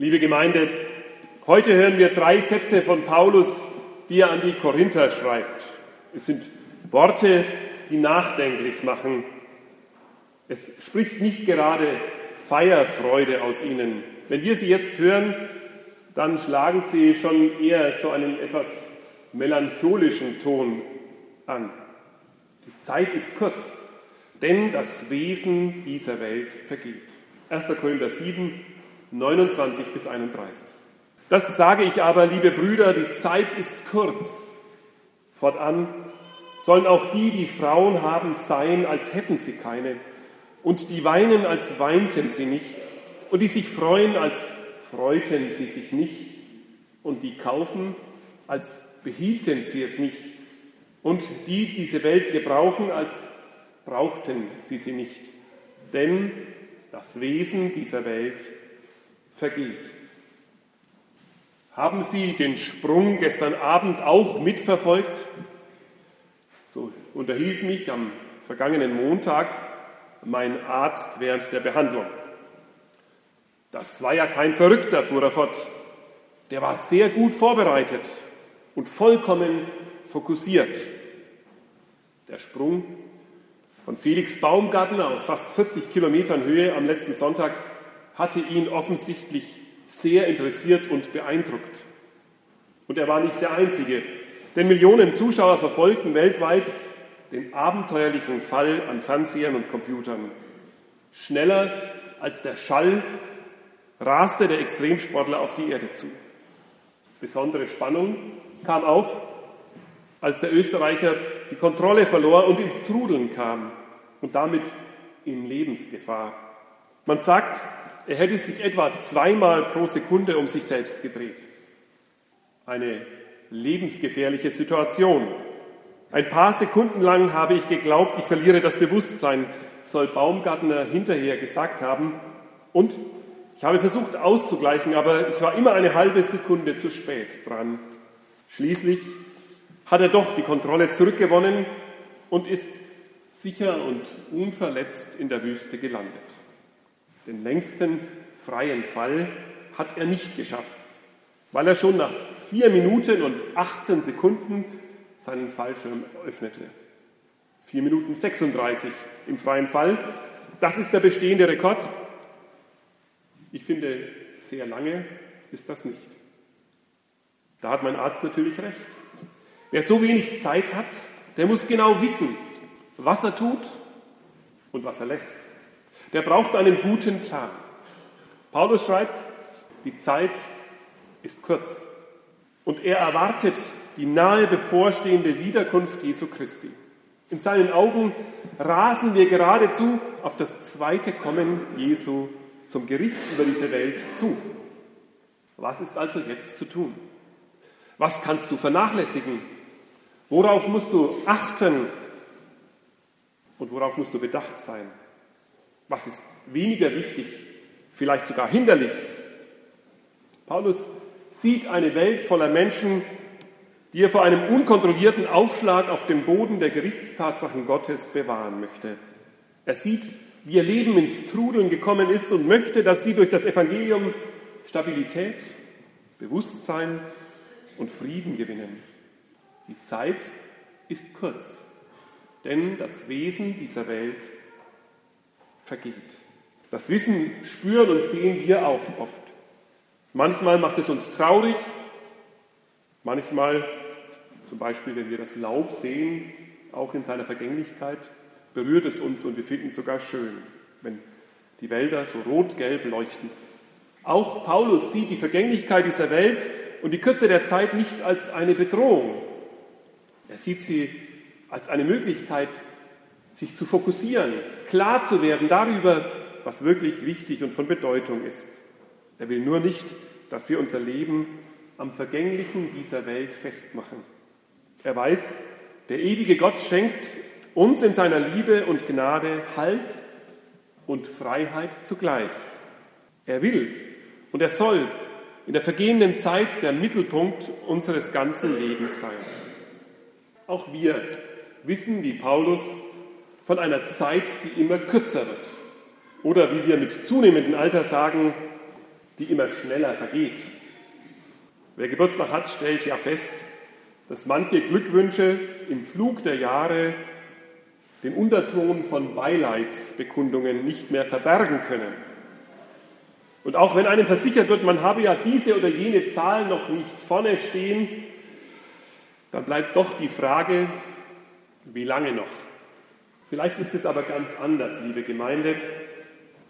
Liebe Gemeinde, heute hören wir drei Sätze von Paulus, die er an die Korinther schreibt. Es sind Worte, die nachdenklich machen. Es spricht nicht gerade Feierfreude aus ihnen. Wenn wir sie jetzt hören, dann schlagen sie schon eher so einen etwas melancholischen Ton an. Die Zeit ist kurz, denn das Wesen dieser Welt vergeht. 1. Korinther 7, 29 bis 31. Das sage ich aber, liebe Brüder, die Zeit ist kurz. Fortan sollen auch die, die Frauen haben, sein, als hätten sie keine, und die weinen, als weinten sie nicht, und die sich freuen, als freuten sie sich nicht, und die kaufen, als behielten sie es nicht, und die diese Welt gebrauchen, als brauchten sie sie nicht. Denn das Wesen dieser Welt vergeht. Haben Sie den Sprung gestern Abend auch mitverfolgt? So unterhielt mich am vergangenen Montag mein Arzt während der Behandlung. Das war ja kein Verrückter, fuhr er fort. Der war sehr gut vorbereitet und vollkommen fokussiert. Der Sprung von Felix Baumgartner aus fast 40 Kilometern Höhe am letzten Sonntag hatte ihn offensichtlich sehr interessiert und beeindruckt. Und er war nicht der Einzige, denn Millionen Zuschauer verfolgten weltweit den abenteuerlichen Fall an Fernsehern und Computern. Schneller als der Schall raste der Extremsportler auf die Erde zu. Besondere Spannung kam auf, als der Österreicher die Kontrolle verlor und ins Trudeln kam und damit in Lebensgefahr. Man sagt, er hätte sich etwa zweimal pro Sekunde um sich selbst gedreht. Eine lebensgefährliche Situation. Ein paar Sekunden lang habe ich geglaubt, ich verliere das Bewusstsein, soll Baumgartner hinterher gesagt haben. Und ich habe versucht auszugleichen, aber ich war immer eine halbe Sekunde zu spät dran. Schließlich hat er doch die Kontrolle zurückgewonnen und ist sicher und unverletzt in der Wüste gelandet. Den längsten freien Fall hat er nicht geschafft, weil er schon nach vier Minuten und 18 Sekunden seinen Fallschirm öffnete. Vier Minuten 36 im freien Fall. Das ist der bestehende Rekord. Ich finde, sehr lange ist das nicht. Da hat mein Arzt natürlich recht. Wer so wenig Zeit hat, der muss genau wissen, was er tut und was er lässt. Der braucht einen guten Plan. Paulus schreibt, die Zeit ist kurz und er erwartet die nahe bevorstehende Wiederkunft Jesu Christi. In seinen Augen rasen wir geradezu auf das zweite Kommen Jesu zum Gericht über diese Welt zu. Was ist also jetzt zu tun? Was kannst du vernachlässigen? Worauf musst du achten und worauf musst du bedacht sein? Was ist weniger wichtig, vielleicht sogar hinderlich? Paulus sieht eine Welt voller Menschen, die er vor einem unkontrollierten Aufschlag auf dem Boden der Gerichtstatsachen Gottes bewahren möchte. Er sieht, wie ihr Leben ins Trudeln gekommen ist und möchte, dass sie durch das Evangelium Stabilität, Bewusstsein und Frieden gewinnen. Die Zeit ist kurz, denn das Wesen dieser Welt vergeht. Das Wissen spüren und sehen wir auch oft. Manchmal macht es uns traurig, manchmal, zum Beispiel wenn wir das Laub sehen, auch in seiner Vergänglichkeit, berührt es uns und wir finden es sogar schön, wenn die Wälder so rot-gelb leuchten. Auch Paulus sieht die Vergänglichkeit dieser Welt und die Kürze der Zeit nicht als eine Bedrohung, er sieht sie als eine Möglichkeit, sich zu fokussieren, klar zu werden darüber, was wirklich wichtig und von Bedeutung ist. Er will nur nicht, dass wir unser Leben am Vergänglichen dieser Welt festmachen. Er weiß, der ewige Gott schenkt uns in seiner Liebe und Gnade Halt und Freiheit zugleich. Er will und er soll in der vergehenden Zeit der Mittelpunkt unseres ganzen Lebens sein. Auch wir wissen, wie Paulus, von einer Zeit, die immer kürzer wird. Oder wie wir mit zunehmendem Alter sagen, die immer schneller vergeht. Wer Geburtstag hat, stellt ja fest, dass manche Glückwünsche im Flug der Jahre den Unterton von Beileidsbekundungen nicht mehr verbergen können. Und auch wenn einem versichert wird, man habe ja diese oder jene Zahl noch nicht vorne stehen, dann bleibt doch die Frage, wie lange noch? Vielleicht ist es aber ganz anders, liebe Gemeinde.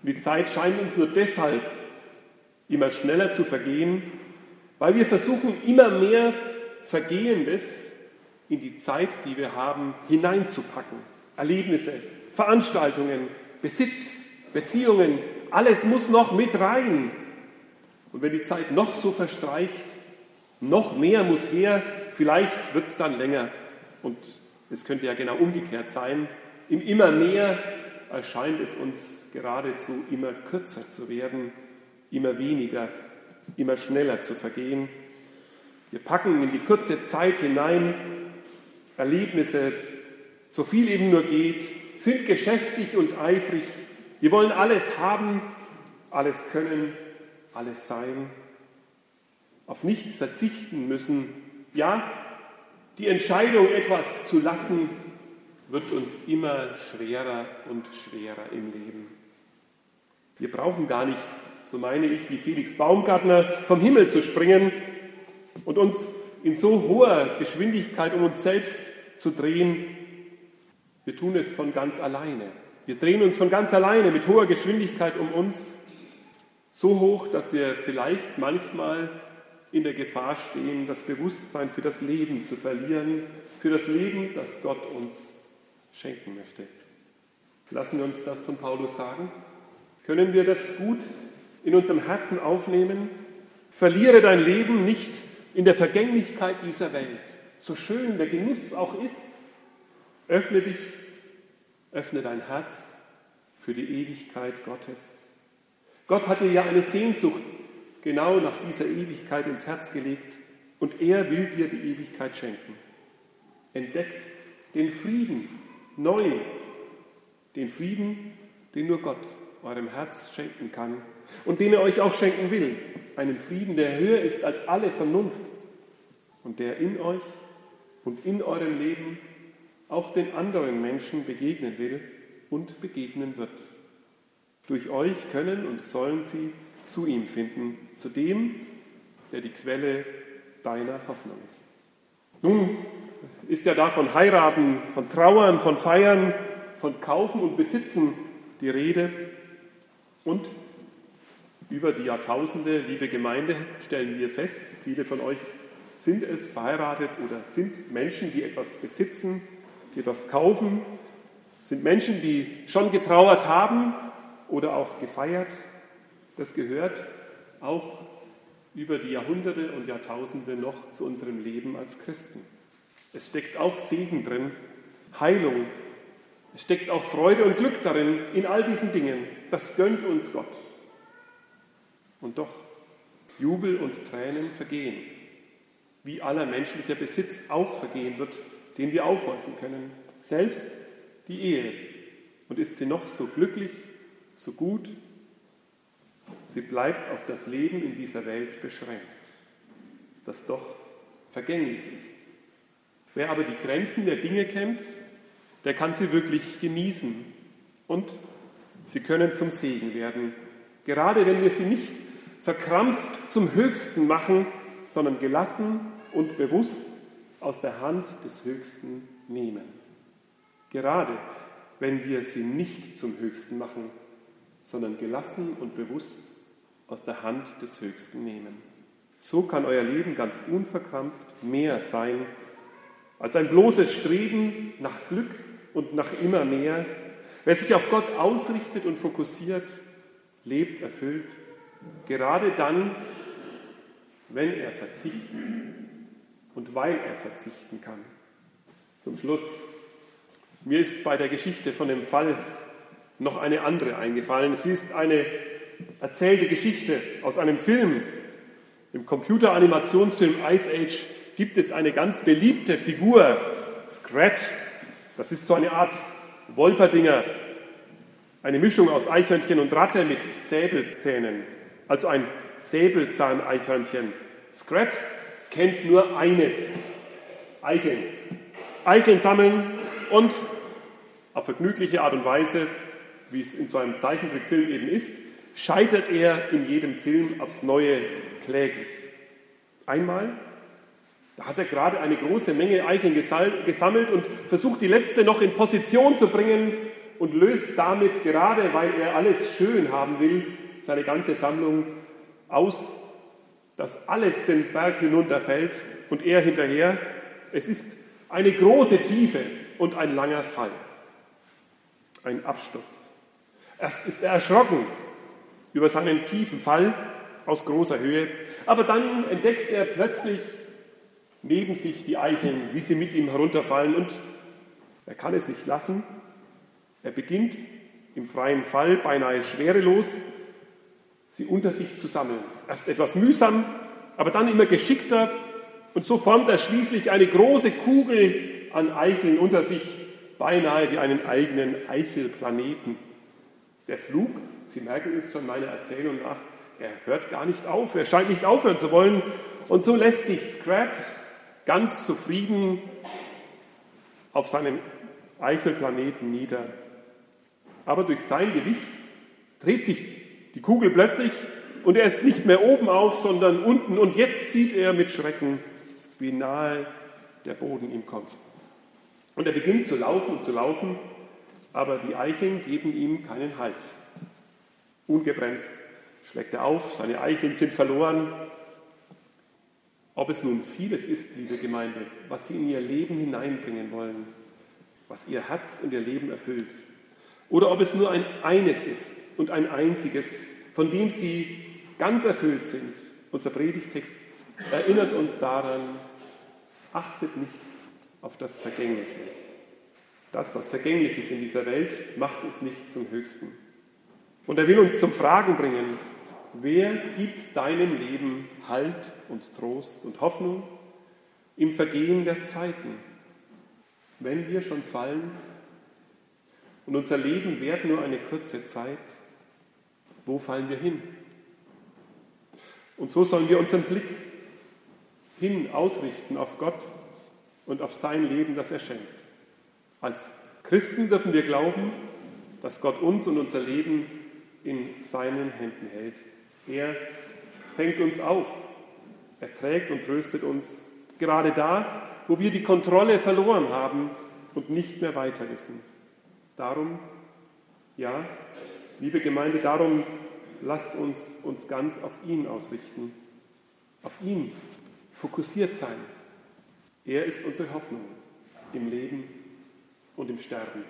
Die Zeit scheint uns nur deshalb immer schneller zu vergehen, weil wir versuchen, immer mehr Vergehendes in die Zeit, die wir haben, hineinzupacken. Erlebnisse, Veranstaltungen, Besitz, Beziehungen, alles muss noch mit rein. Und wenn die Zeit noch so verstreicht, noch mehr muss her, vielleicht wird es dann länger. Und es könnte ja genau umgekehrt sein. Im immer mehr erscheint es uns geradezu immer kürzer zu werden, immer weniger, immer schneller zu vergehen. Wir packen in die kurze Zeit hinein Erlebnisse, so viel eben nur geht, sind geschäftig und eifrig. Wir wollen alles haben, alles können, alles sein, auf nichts verzichten müssen. Ja, die Entscheidung, etwas zu lassen, wird uns immer schwerer und schwerer im Leben. Wir brauchen gar nicht, so meine ich, wie Felix Baumgartner, vom Himmel zu springen und uns in so hoher Geschwindigkeit um uns selbst zu drehen. Wir tun es von ganz alleine. Wir drehen uns von ganz alleine mit hoher Geschwindigkeit um uns, so hoch, dass wir vielleicht manchmal in der Gefahr stehen, das Bewusstsein für das Leben zu verlieren, für das Leben, das Gott uns schenken möchte. Lassen wir uns das von Paulus sagen? Können wir das gut in unserem Herzen aufnehmen? Verliere dein Leben nicht in der Vergänglichkeit dieser Welt, so schön der Genuss auch ist. Öffne dich, öffne dein Herz für die Ewigkeit Gottes. Gott hat dir ja eine Sehnsucht genau nach dieser Ewigkeit ins Herz gelegt und er will dir die Ewigkeit schenken. Entdeckt den Frieden neu, den Frieden, den nur Gott eurem Herz schenken kann und den er euch auch schenken will. Einen Frieden, der höher ist als alle Vernunft und der in euch und in eurem Leben auch den anderen Menschen begegnen will und begegnen wird. Durch euch können und sollen sie zu ihm finden, zu dem, der die Quelle deiner Hoffnung ist. Nun ist ja da von Heiraten, von Trauern, von Feiern, von Kaufen und Besitzen die Rede. Und über die Jahrtausende, liebe Gemeinde, stellen wir fest, viele von euch sind es verheiratet oder sind Menschen, die etwas besitzen, die etwas kaufen, sind Menschen, die schon getrauert haben oder auch gefeiert. Das gehört auch über die Jahrhunderte und Jahrtausende noch zu unserem Leben als Christen. Es steckt auch Segen drin, Heilung. Es steckt auch Freude und Glück darin, in all diesen Dingen. Das gönnt uns Gott. Und doch, Jubel und Tränen vergehen, wie aller menschlicher Besitz auch vergehen wird, den wir aufhäufen können. Selbst die Ehe. Und ist sie noch so glücklich, so gut, sie bleibt auf das Leben in dieser Welt beschränkt, das doch vergänglich ist. Wer aber die Grenzen der Dinge kennt, der kann sie wirklich genießen und sie können zum Segen werden. Gerade wenn wir sie nicht verkrampft zum Höchsten machen, sondern gelassen und bewusst aus der Hand des Höchsten nehmen. Gerade wenn wir sie nicht zum Höchsten machen, sondern gelassen und bewusst aus der Hand des Höchsten nehmen. So kann euer Leben ganz unverkrampft mehr sein als ein bloßes Streben nach Glück und nach immer mehr. Wer sich auf Gott ausrichtet und fokussiert, lebt erfüllt, gerade dann, wenn er verzichten und weil er verzichten kann. Zum Schluss, mir ist bei der Geschichte von dem Fall noch eine andere eingefallen. Sie ist eine erzählte Geschichte aus einem Film. Im Computeranimationsfilm Ice Age gibt es eine ganz beliebte Figur, Scrat. Das ist so eine Art Wolperdinger, eine Mischung aus Eichhörnchen und Ratte mit Säbelzähnen. Also ein Säbelzahneichhörnchen. Scrat kennt nur eines, Eicheln. Eicheln sammeln und auf vergnügliche Art und Weise, wie es in so einem Zeichentrickfilm eben ist, scheitert er in jedem Film aufs Neue kläglich. Einmal, da hat er gerade eine große Menge Eicheln gesammelt und versucht, die letzte noch in Position zu bringen und löst damit, gerade weil er alles schön haben will, seine ganze Sammlung aus, dass alles den Berg hinunterfällt und er hinterher. Es ist eine große Tiefe und ein langer Fall, ein Absturz. Erst ist er erschrocken über seinen tiefen Fall aus großer Höhe, aber dann entdeckt er plötzlich neben sich die Eicheln, wie sie mit ihm herunterfallen und er kann es nicht lassen. Er beginnt im freien Fall beinahe schwerelos sie unter sich zu sammeln. Erst etwas mühsam, aber dann immer geschickter und so formt er schließlich eine große Kugel an Eicheln unter sich, beinahe wie einen eigenen Eichelplaneten. Der Flug, Sie merken es schon meiner Erzählung nach, er hört gar nicht auf, er scheint nicht aufhören zu wollen. Und so lässt sich Scrat ganz zufrieden auf seinem Eichelplaneten nieder. Aber durch sein Gewicht dreht sich die Kugel plötzlich und er ist nicht mehr oben auf, sondern unten. Und jetzt sieht er mit Schrecken, wie nahe der Boden ihm kommt. Und er beginnt zu laufen und zu laufen, aber die Eicheln geben ihm keinen Halt. Ungebremst schlägt er auf, seine Eicheln sind verloren. Ob es nun vieles ist, liebe Gemeinde, was sie in ihr Leben hineinbringen wollen, was ihr Herz und ihr Leben erfüllt, oder ob es nur ein eines ist und ein einziges, von dem sie ganz erfüllt sind. Unser Predigtext erinnert uns daran, achtet nicht auf das Vergängliche. Das, was vergänglich ist in dieser Welt, macht es nicht zum Höchsten. Und er will uns zum Fragen bringen, wer gibt deinem Leben Halt und Trost und Hoffnung im Vergehen der Zeiten, wenn wir schon fallen und unser Leben währt nur eine kurze Zeit, wo fallen wir hin? Und so sollen wir unseren Blick hin ausrichten auf Gott und auf sein Leben, das er schenkt. Als Christen dürfen wir glauben, dass Gott uns und unser Leben in seinen Händen hält. Er fängt uns auf, er trägt und tröstet uns gerade da, wo wir die Kontrolle verloren haben und nicht mehr weiter wissen. Darum, ja, liebe Gemeinde, darum lasst uns uns ganz auf ihn ausrichten, auf ihn fokussiert sein. Er ist unsere Hoffnung im Leben und im Sterben.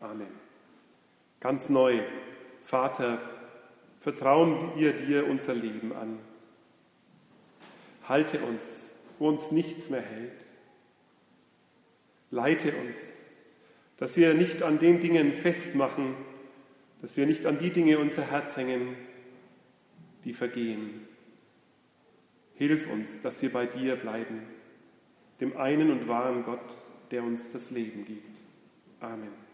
Amen. Ganz neu, Vater, vertrauen wir dir unser Leben an. Halte uns, wo uns nichts mehr hält. Leite uns, dass wir nicht an den Dingen festmachen, dass wir nicht an die Dinge unser Herz hängen, die vergehen. Hilf uns, dass wir bei dir bleiben, dem einen und wahren Gott, der uns das Leben gibt. Amen.